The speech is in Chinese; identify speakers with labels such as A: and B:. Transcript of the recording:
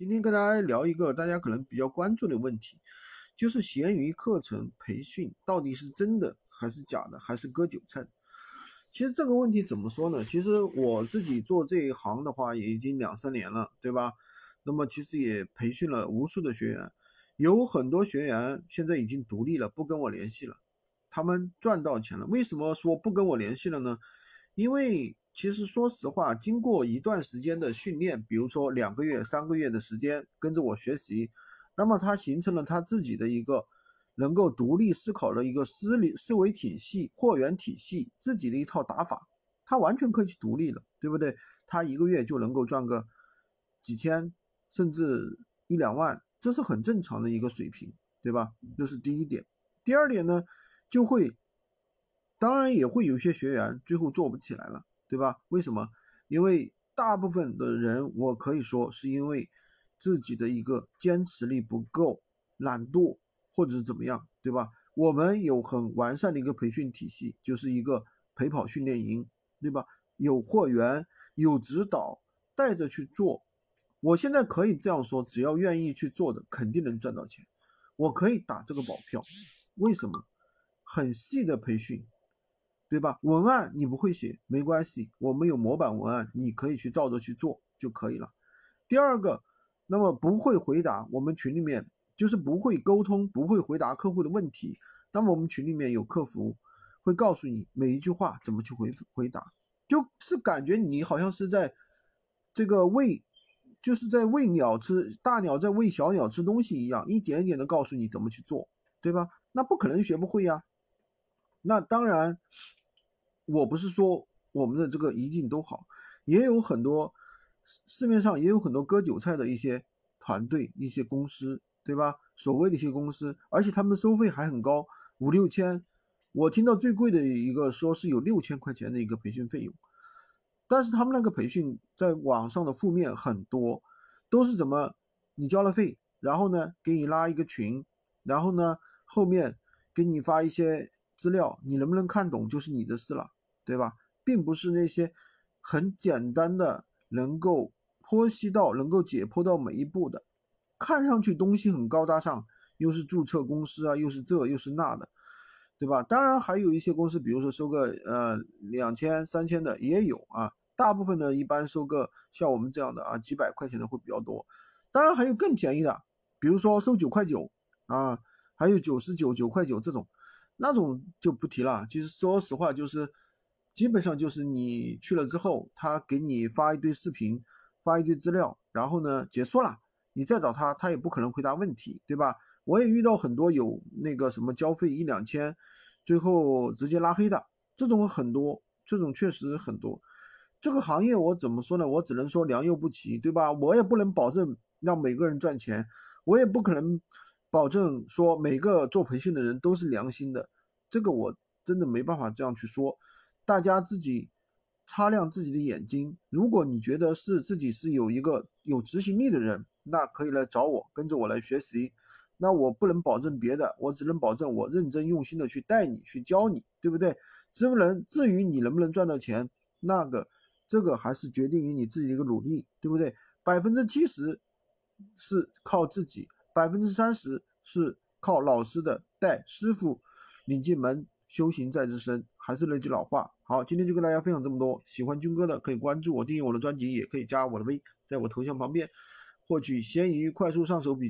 A: 今天跟大家聊一个大家可能比较关注的问题，就是闲鱼课程培训到底是真的还是假的，还是割韭菜？其实这个问题怎么说呢？其实我自己做这一行的话，也已经两三年了，对吧？那么其实也培训了无数的学员，有很多学员现在已经独立了，不跟我联系了，他们赚到钱了。为什么说不跟我联系了呢？因为其实说实话，经过一段时间的训练，比如说两个月、三个月的时间跟着我学习，那么他形成了他自己的一个能够独立思考的一个思理思维体系、货源体系，自己的一套打法，他完全可以去独立了，对不对？他一个月就能够赚个几千，甚至一两万，这是很正常的一个水平，对吧？这是第一点。第二点呢，就会，当然也会有些学员最后做不起来了。对吧？为什么？因为大部分的人，我可以说是因为自己的一个坚持力不够、懒惰，或者是怎么样，对吧？我们有很完善的一个培训体系，就是一个陪跑训练营，对吧？有货源，有指导，带着去做。我现在可以这样说：只要愿意去做的，肯定能赚到钱。我可以打这个保票。为什么？很细的培训。对吧？文案你不会写没关系，我们有模板文案，你可以去照着去做就可以了。第二个，那么不会回答我们群里面就是不会沟通，不会回答客户的问题。那么我们群里面有客服会告诉你每一句话怎么去回回答，就是感觉你好像是在这个喂，就是在喂鸟吃，大鸟在喂小鸟吃东西一样，一点一点的告诉你怎么去做，对吧？那不可能学不会呀。那当然。我不是说我们的这个一定都好，也有很多市面上也有很多割韭菜的一些团队、一些公司，对吧？所谓的一些公司，而且他们收费还很高，五六千。我听到最贵的一个说是有六千块钱的一个培训费用，但是他们那个培训在网上的负面很多，都是怎么你交了费，然后呢给你拉一个群，然后呢后面给你发一些资料，你能不能看懂就是你的事了。对吧，并不是那些很简单的能够剖析到、能够解剖到每一步的，看上去东西很高大上，又是注册公司啊，又是这又是那的，对吧？当然还有一些公司，比如说收个呃两千、三千的也有啊，大部分呢一般收个像我们这样的啊几百块钱的会比较多。当然还有更便宜的，比如说收九块九啊，还有九十九、九块九这种，那种就不提了。其实说实话就是。基本上就是你去了之后，他给你发一堆视频，发一堆资料，然后呢结束了，你再找他，他也不可能回答问题，对吧？我也遇到很多有那个什么交费一两千，最后直接拉黑的这种很多，这种确实很多。这个行业我怎么说呢？我只能说良莠不齐，对吧？我也不能保证让每个人赚钱，我也不可能保证说每个做培训的人都是良心的，这个我真的没办法这样去说。大家自己擦亮自己的眼睛。如果你觉得是自己是有一个有执行力的人，那可以来找我，跟着我来学习。那我不能保证别的，我只能保证我认真用心的去带你，去教你，对不对？知不能至于你能不能赚到钱，那个这个还是决定于你自己的一个努力，对不对？百分之七十是靠自己，百分之三十是靠老师的带，师傅领进门。修行在自身，还是那句老话。好，今天就跟大家分享这么多。喜欢军哥的可以关注我，订阅我的专辑，也可以加我的微，在我头像旁边获取闲鱼快速上手笔记。